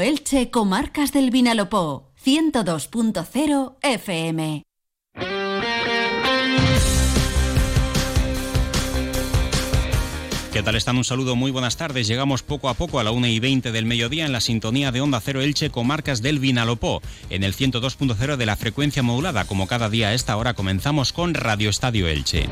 Elche, Comarcas del Vinalopó, 102.0 FM. ¿Qué tal están? Un saludo, muy buenas tardes. Llegamos poco a poco a la 1 y 20 del mediodía en la sintonía de Onda Cero Elche Comarcas del Vinalopó, en el 102.0 de la frecuencia modulada. Como cada día a esta hora comenzamos con Radio Estadio Elche.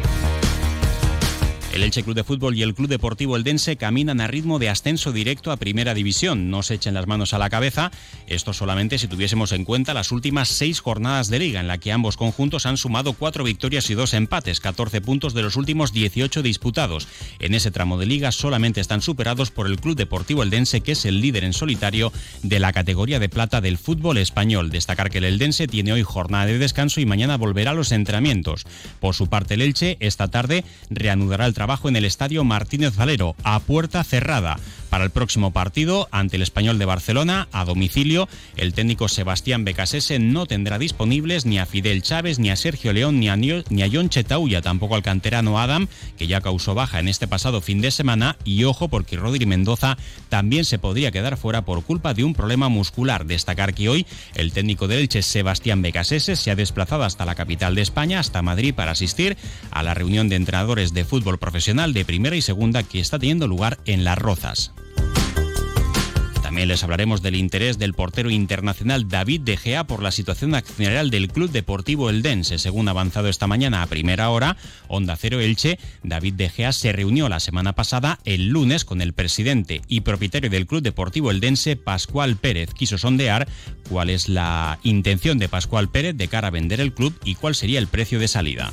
El Elche Club de Fútbol y el Club Deportivo Eldense caminan a ritmo de ascenso directo a Primera División. No se echen las manos a la cabeza. Esto solamente si tuviésemos en cuenta las últimas seis jornadas de liga, en la que ambos conjuntos han sumado cuatro victorias y dos empates, 14 puntos de los últimos 18 disputados. En ese tramo de liga solamente están superados por el Club Deportivo Eldense, que es el líder en solitario de la categoría de plata del fútbol español. Destacar que el Eldense tiene hoy jornada de descanso y mañana volverá a los entrenamientos. Por su parte, el Elche esta tarde reanudará el trabajo trabajo en el Estadio Martínez Valero, a puerta cerrada. Para el próximo partido, ante el Español de Barcelona, a domicilio, el técnico Sebastián Becasese no tendrá disponibles ni a Fidel Chávez, ni a Sergio León, ni a, ni a John Chetauya, tampoco al canterano Adam, que ya causó baja en este pasado fin de semana. Y ojo, porque Rodri Mendoza también se podría quedar fuera por culpa de un problema muscular. Destacar que hoy el técnico del Elche, Sebastián Becasese, se ha desplazado hasta la capital de España, hasta Madrid, para asistir a la reunión de entrenadores de fútbol profesional de primera y segunda que está teniendo lugar en Las Rozas. También les hablaremos del interés del portero internacional David De Gea por la situación accionarial del Club Deportivo Eldense. Según avanzado esta mañana a primera hora, Onda Cero Elche, David De Gea se reunió la semana pasada, el lunes, con el presidente y propietario del Club Deportivo Eldense, Pascual Pérez. Quiso sondear cuál es la intención de Pascual Pérez de cara a vender el club y cuál sería el precio de salida.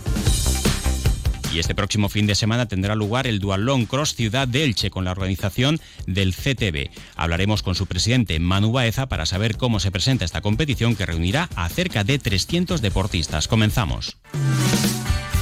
Y este próximo fin de semana tendrá lugar el Dualón Cross Ciudad de Elche con la organización del CTB. Hablaremos con su presidente Manu Baeza para saber cómo se presenta esta competición que reunirá a cerca de 300 deportistas. Comenzamos.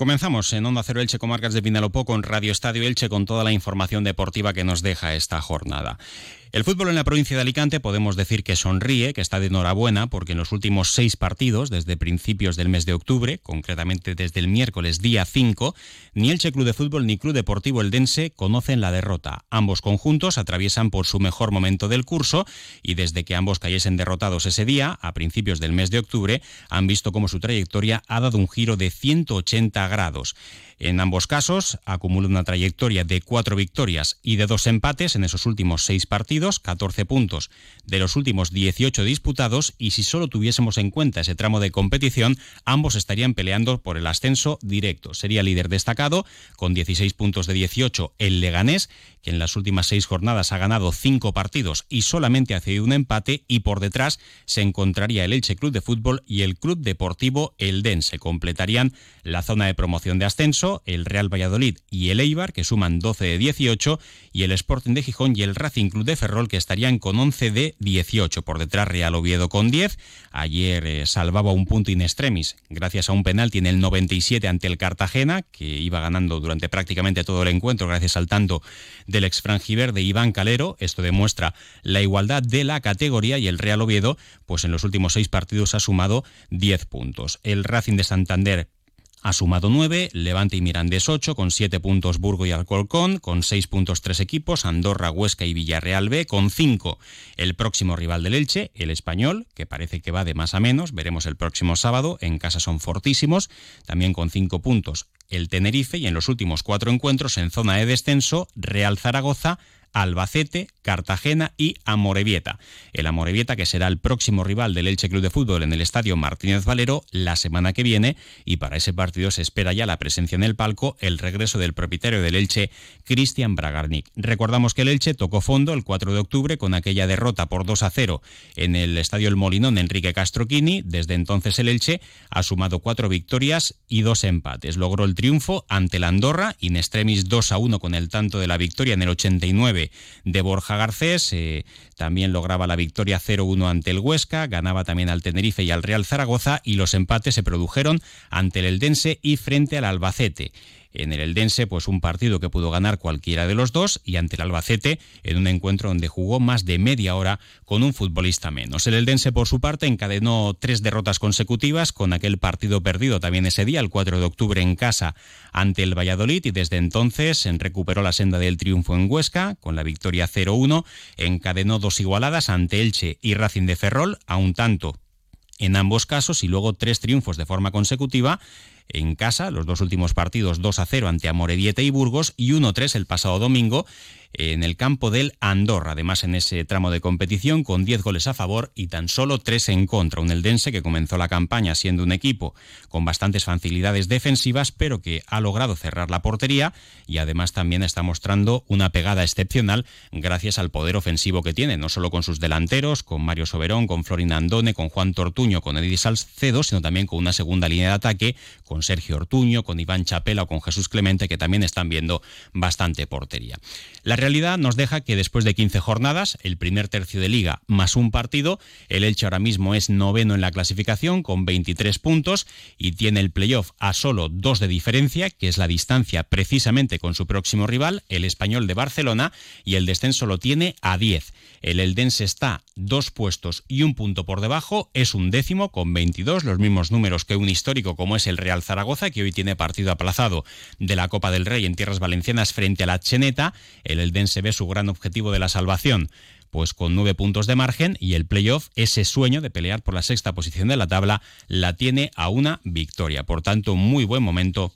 Comenzamos en Onda Cero Elche Comarcas de Pinalopó con Radio Estadio Elche con toda la información deportiva que nos deja esta jornada. El fútbol en la provincia de Alicante podemos decir que sonríe, que está de enhorabuena, porque en los últimos seis partidos, desde principios del mes de octubre, concretamente desde el miércoles día 5, ni Elche Club de Fútbol ni Club Deportivo Eldense conocen la derrota. Ambos conjuntos atraviesan por su mejor momento del curso y desde que ambos cayesen derrotados ese día, a principios del mes de octubre, han visto cómo su trayectoria ha dado un giro de 180 grados. En ambos casos acumula una trayectoria de cuatro victorias y de dos empates en esos últimos seis partidos, 14 puntos de los últimos 18 disputados y si solo tuviésemos en cuenta ese tramo de competición, ambos estarían peleando por el ascenso directo. Sería líder destacado con 16 puntos de 18 el Leganés, que en las últimas seis jornadas ha ganado cinco partidos y solamente ha cedido un empate y por detrás se encontraría el Elche Club de Fútbol y el Club Deportivo Eldense. Completarían la zona de promoción de ascenso el Real Valladolid y el Eibar, que suman 12 de 18, y el Sporting de Gijón y el Racing Club de Ferrol, que estarían con 11 de 18. Por detrás, Real Oviedo con 10. Ayer eh, salvaba un punto in extremis, gracias a un penalti en el 97 ante el Cartagena, que iba ganando durante prácticamente todo el encuentro, gracias al tanto del ex de Iván Calero. Esto demuestra la igualdad de la categoría y el Real Oviedo, pues en los últimos seis partidos ha sumado 10 puntos. El Racing de Santander ha sumado 9, Levante y Mirandés 8, con 7 puntos Burgo y Alcolcón, con 6 puntos tres equipos, Andorra, Huesca y Villarreal B, con 5 el próximo rival del Elche, el Español, que parece que va de más a menos, veremos el próximo sábado, en casa son fortísimos, también con 5 puntos el Tenerife y en los últimos cuatro encuentros en zona de descenso, Real Zaragoza, Albacete, Cartagena y Amorebieta. El Amorebieta que será el próximo rival del Elche Club de Fútbol en el Estadio Martínez Valero la semana que viene y para ese partido se espera ya la presencia en el palco, el regreso del propietario del Elche, Cristian Bragarnik. Recordamos que el Elche tocó fondo el 4 de octubre con aquella derrota por 2 a 0 en el Estadio El Molinón Enrique Castroquini. Desde entonces el Elche ha sumado cuatro victorias y dos empates. Logró el triunfo ante la Andorra, in extremis 2 a 1 con el tanto de la victoria en el 89 19 de Borja Garcés. Eh, también lograba la victoria 0-1 ante el Huesca, ganaba también al Tenerife y al Real Zaragoza y los empates se produjeron ante el Eldense y frente al Albacete en el Eldense, pues un partido que pudo ganar cualquiera de los dos y ante el Albacete en un encuentro donde jugó más de media hora con un futbolista menos. El Eldense, por su parte, encadenó tres derrotas consecutivas con aquel partido perdido también ese día, el 4 de octubre en casa ante el Valladolid y desde entonces recuperó la senda del triunfo en Huesca con la victoria 0-1, encadenó dos igualadas ante Elche y Racing de Ferrol, a un tanto en ambos casos y luego tres triunfos de forma consecutiva en casa, los dos últimos partidos 2 a 0 ante Amorebieta y Burgos y 1-3 el pasado domingo en el campo del Andorra, además en ese tramo de competición con 10 goles a favor y tan solo 3 en contra. Un Eldense que comenzó la campaña siendo un equipo con bastantes facilidades defensivas, pero que ha logrado cerrar la portería y además también está mostrando una pegada excepcional gracias al poder ofensivo que tiene, no solo con sus delanteros, con Mario Soberón, con Florin Andone, con Juan Tortuño, con Edith Salcedo, sino también con una segunda línea de ataque, con Sergio Ortuño, con Iván Chapela o con Jesús Clemente, que también están viendo bastante portería. Realidad nos deja que después de 15 jornadas, el primer tercio de liga más un partido, el Elche ahora mismo es noveno en la clasificación con 23 puntos y tiene el playoff a solo dos de diferencia, que es la distancia precisamente con su próximo rival, el español de Barcelona, y el descenso lo tiene a 10. El Eldense está dos puestos y un punto por debajo, es un décimo con 22, los mismos números que un histórico como es el Real Zaragoza, que hoy tiene partido aplazado de la Copa del Rey en tierras valencianas frente a la Cheneta. El Eldense ve su gran objetivo de la salvación pues con nueve puntos de margen y el playoff, ese sueño de pelear por la sexta posición de la tabla, la tiene a una victoria. Por tanto, muy buen momento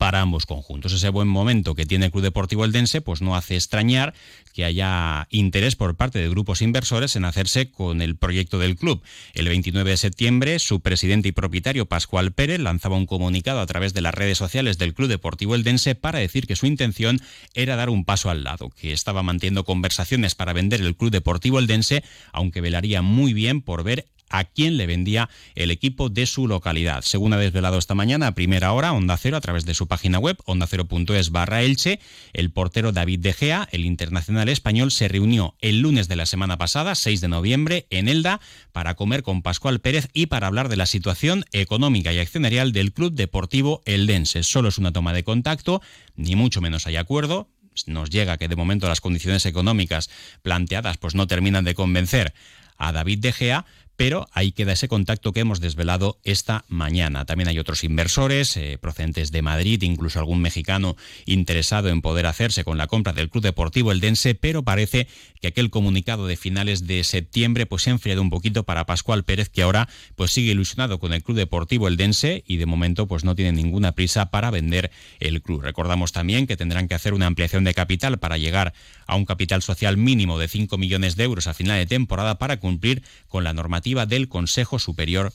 para ambos conjuntos. Ese buen momento que tiene el Club Deportivo Eldense pues no hace extrañar que haya interés por parte de grupos inversores en hacerse con el proyecto del club. El 29 de septiembre, su presidente y propietario Pascual Pérez lanzaba un comunicado a través de las redes sociales del Club Deportivo Eldense para decir que su intención era dar un paso al lado, que estaba manteniendo conversaciones para vender el Club Deportivo Eldense, aunque velaría muy bien por ver a quién le vendía el equipo de su localidad. Según ha desvelado esta mañana a primera hora Onda Cero a través de su página web ondacero.es barra Elche, el portero David De Gea, el internacional español, se reunió el lunes de la semana pasada, 6 de noviembre, en Elda, para comer con Pascual Pérez y para hablar de la situación económica y accionarial del Club Deportivo Eldense. Solo es una toma de contacto, ni mucho menos hay acuerdo, nos llega que de momento las condiciones económicas planteadas pues no terminan de convencer a David De Gea, pero ahí queda ese contacto que hemos desvelado esta mañana. También hay otros inversores eh, procedentes de Madrid, incluso algún mexicano interesado en poder hacerse con la compra del Club Deportivo Eldense, pero parece que aquel comunicado de finales de septiembre pues se ha enfriado un poquito para Pascual Pérez, que ahora pues sigue ilusionado con el Club Deportivo Eldense y de momento pues no tiene ninguna prisa para vender el club. Recordamos también que tendrán que hacer una ampliación de capital para llegar a un capital social mínimo de 5 millones de euros a final de temporada para cumplir con la normativa del Consejo Superior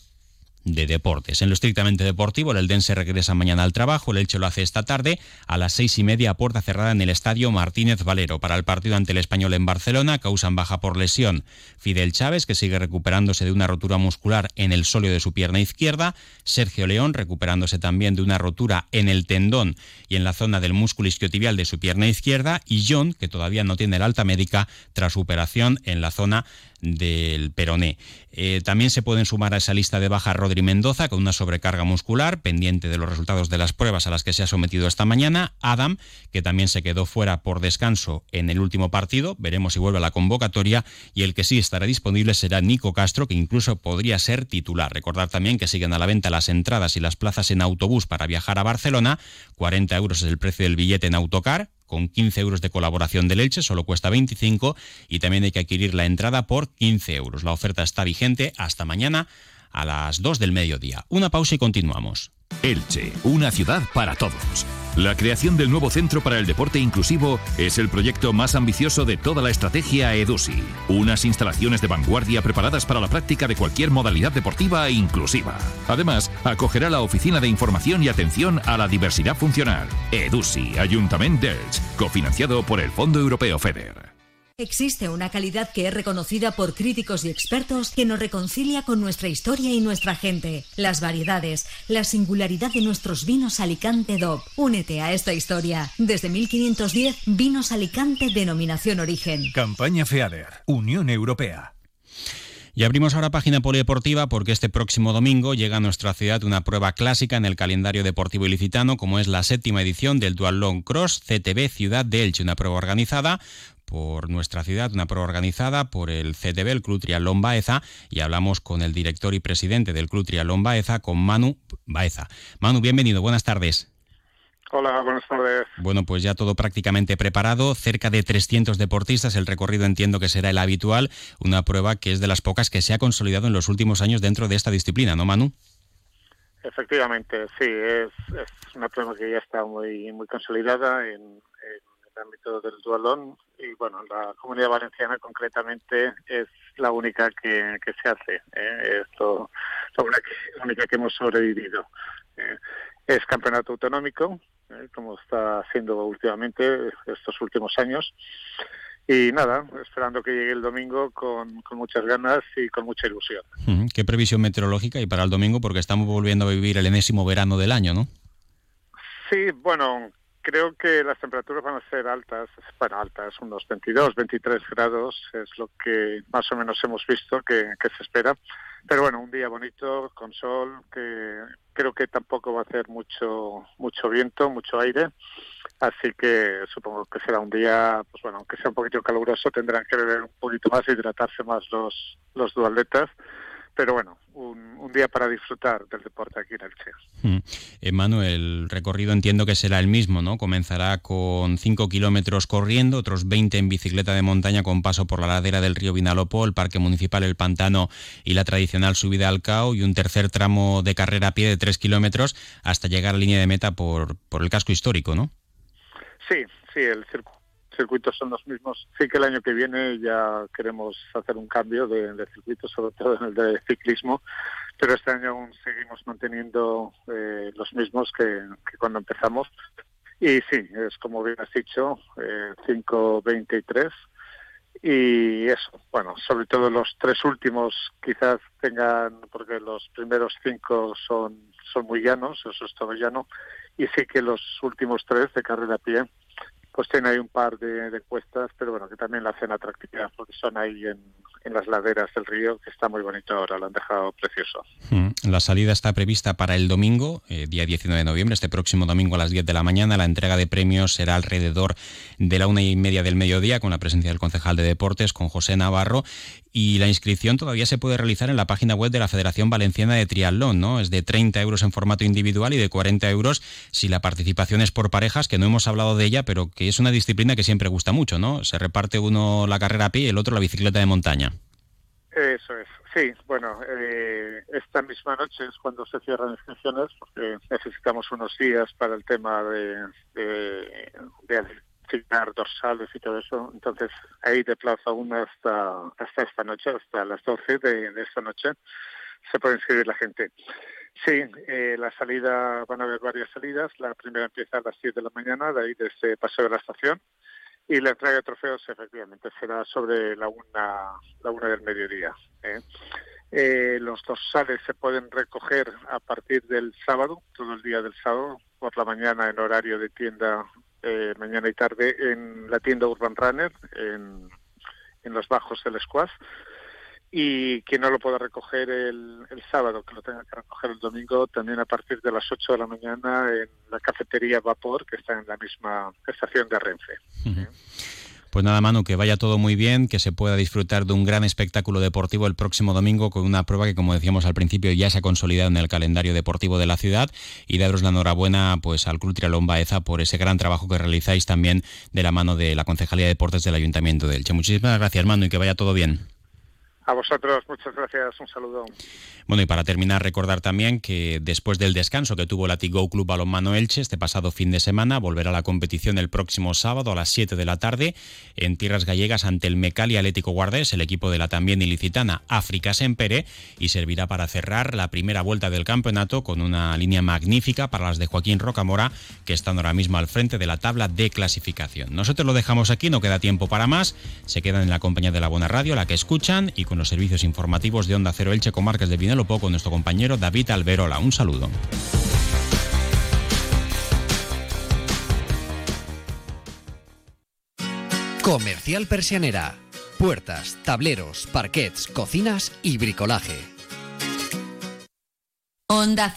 de deportes. En lo estrictamente deportivo, el Eldense regresa mañana al trabajo, el Elche lo hace esta tarde a las seis y media a puerta cerrada en el estadio Martínez Valero. Para el partido ante el Español en Barcelona, causan baja por lesión Fidel Chávez, que sigue recuperándose de una rotura muscular en el sóleo de su pierna izquierda, Sergio León, recuperándose también de una rotura en el tendón y en la zona del músculo isquiotibial de su pierna izquierda, y John, que todavía no tiene el alta médica tras operación en la zona del peroné. Eh, también se pueden sumar a esa lista de baja Rodri Mendoza con una sobrecarga muscular pendiente de los resultados de las pruebas a las que se ha sometido esta mañana. Adam, que también se quedó fuera por descanso en el último partido. Veremos si vuelve a la convocatoria. Y el que sí estará disponible será Nico Castro, que incluso podría ser titular. Recordar también que siguen a la venta las entradas y las plazas en autobús para viajar a Barcelona. 40 euros es el precio del billete en autocar con 15 euros de colaboración de leche, solo cuesta 25 y también hay que adquirir la entrada por 15 euros. La oferta está vigente hasta mañana a las 2 del mediodía. Una pausa y continuamos. Elche, una ciudad para todos. La creación del nuevo Centro para el Deporte Inclusivo es el proyecto más ambicioso de toda la estrategia EDUSI. Unas instalaciones de vanguardia preparadas para la práctica de cualquier modalidad deportiva e inclusiva. Además, acogerá la Oficina de Información y Atención a la Diversidad Funcional. EDUSI, Ayuntamiento de cofinanciado por el Fondo Europeo FEDER. Existe una calidad que es reconocida por críticos y expertos que nos reconcilia con nuestra historia y nuestra gente. Las variedades, la singularidad de nuestros vinos Alicante DOP. Únete a esta historia. Desde 1510, Vinos Alicante denominación origen. Campaña FEADER, Unión Europea. Y abrimos ahora página polideportiva porque este próximo domingo llega a nuestra ciudad una prueba clásica en el calendario deportivo ilicitano, como es la séptima edición del Dual Long Cross CTB Ciudad de Elche, una prueba organizada por nuestra ciudad, una prueba organizada por el CTB, el Club Triatlón Baeza, y hablamos con el director y presidente del Club Triatlón Baeza, con Manu Baeza. Manu, bienvenido, buenas tardes. Hola, buenas tardes. Bueno, pues ya todo prácticamente preparado, cerca de 300 deportistas, el recorrido entiendo que será el habitual, una prueba que es de las pocas que se ha consolidado en los últimos años dentro de esta disciplina, ¿no, Manu? Efectivamente, sí, es, una prueba que ya está muy muy consolidada en, ámbito del dualón y bueno, la comunidad valenciana concretamente es la única que, se hace, ¿eh? esto la única, que hemos sobrevivido. ¿eh? es campeonato autonómico, ¿eh? como está haciendo últimamente estos últimos años. Y nada, esperando que llegue el domingo con, muchas ganas y con mucha ilusión. ¿Qué previsión meteorológica y para el domingo? Porque estamos volviendo a vivir el enésimo verano del año, ¿no? Sí, bueno, creo que las temperaturas van a ser altas, bueno, altas, unos 22, 23 grados, es lo que más o menos hemos visto que, se espera. Pero bueno, un día bonito, con sol, que creo que tampoco va a hacer mucho mucho viento, mucho aire, así que supongo que será un día, pues bueno, aunque sea un poquito caluroso, tendrán que beber un poquito más, hidratarse más los los dualetas pero bueno, un, día para disfrutar del deporte aquí en Elche. Mm. Emanuel, el recorrido entiendo que será el mismo, ¿no? Comenzará con 5 kilómetros corriendo, otros 20 en bicicleta de montaña con paso por la ladera del río Vinalopó, el Parque Municipal El Pantano y la tradicional subida al Cao, y un tercer tramo de carrera a pie de 3 kilómetros hasta llegar a la línea de meta por, por el casco histórico, ¿no? Sí, sí, el circuito circuitos son los mismos. Sí que el año que viene ya queremos hacer un cambio de, de circuito, sobre todo en el de ciclismo, pero este año aún seguimos manteniendo eh, los mismos que, cuando empezamos. Y sí, es como bien has dicho, eh, 5, 20 y 3. Y eso, bueno, sobre todo los tres últimos quizás tengan, porque los primeros cinco son, son muy llanos, eso es todo llano, y sí que los últimos tres de carrera a pie pues tiene ahí un par de, de, cuestas, pero bueno, que también la hacen atractiva porque son ahí en, las laderas del río, que está muy bonito ahora, lo han dejado precioso. Mm, la salida está prevista para el domingo, eh, día 19 de noviembre, este próximo domingo a las 10 de la mañana. La entrega de premios será alrededor de la una y media del mediodía, con la presencia del concejal de deportes, con José Navarro, y la inscripción todavía se puede realizar en la página web de la Federación Valenciana de Triatlón, ¿no? Es de 30 euros en formato individual y de 40 euros si la participación es por parejas, que no hemos hablado de ella, pero que es una disciplina que siempre gusta mucho, ¿no? Se reparte uno la carrera a pie y el otro la bicicleta de montaña. Eso es, sí. Bueno, eh, esta misma noche es cuando se cierran inscripciones, porque necesitamos unos días para el tema de, de, asignar dorsales y todo eso. Entonces, ahí de plazo aún hasta, hasta esta noche, hasta las 12 de, esta noche, se puede inscribir la gente. Sí, eh, la salida, van a haber varias salidas. La primera empieza a las 10 de la mañana, de ahí desde Paseo de la Estación. Y la entrega de trofeos, efectivamente, será sobre la una, la una del mediodía. ¿eh? Eh, los dorsales se pueden recoger a partir del sábado, todo el día del sábado, por la mañana en horario de tienda eh, mañana y tarde en la tienda Urban Runner, en, en los bajos del Squash. Y quien no lo pueda recoger el, el, sábado, que lo tenga que recoger el domingo, también a partir de las 8 de la mañana en la cafetería Vapor, que está en la misma estación de Renfe. Pues nada, Manu, que vaya todo muy bien, que se pueda disfrutar de un gran espectáculo deportivo el próximo domingo con una prueba que, como decíamos al principio, ya se ha consolidado en el calendario deportivo de la ciudad y daros la enhorabuena pues, al Club Trialón Baeza por ese gran trabajo que realizáis también de la mano de la Concejalía de Deportes del Ayuntamiento de Elche. Muchísimas gracias, Manu, y que vaya todo bien. A vosotros, muchas gracias, un saludo. Bueno, y para terminar, recordar también que después del descanso que tuvo la Tigo Club Balonmano Elche este pasado fin de semana, volverá a la competición el próximo sábado a las 7 de la tarde en tierras gallegas ante el Mecali Atlético Guardés, el equipo de la también ilicitana África Sempere, y servirá para cerrar la primera vuelta del campeonato con una línea magnífica para las de Joaquín Rocamora, que están ahora mismo al frente de la tabla de clasificación. Nosotros lo dejamos aquí, no queda tiempo para más, se quedan en la compañía de la Buena Radio, la que escuchan, y con los servicios informativos de Onda Cero Elche Comarcas de Vinalopó con nuestro compañero David Alberola. Un saludo. Comercial Persianera. Puertas, tableros, parquets, cocinas y bricolaje. Onda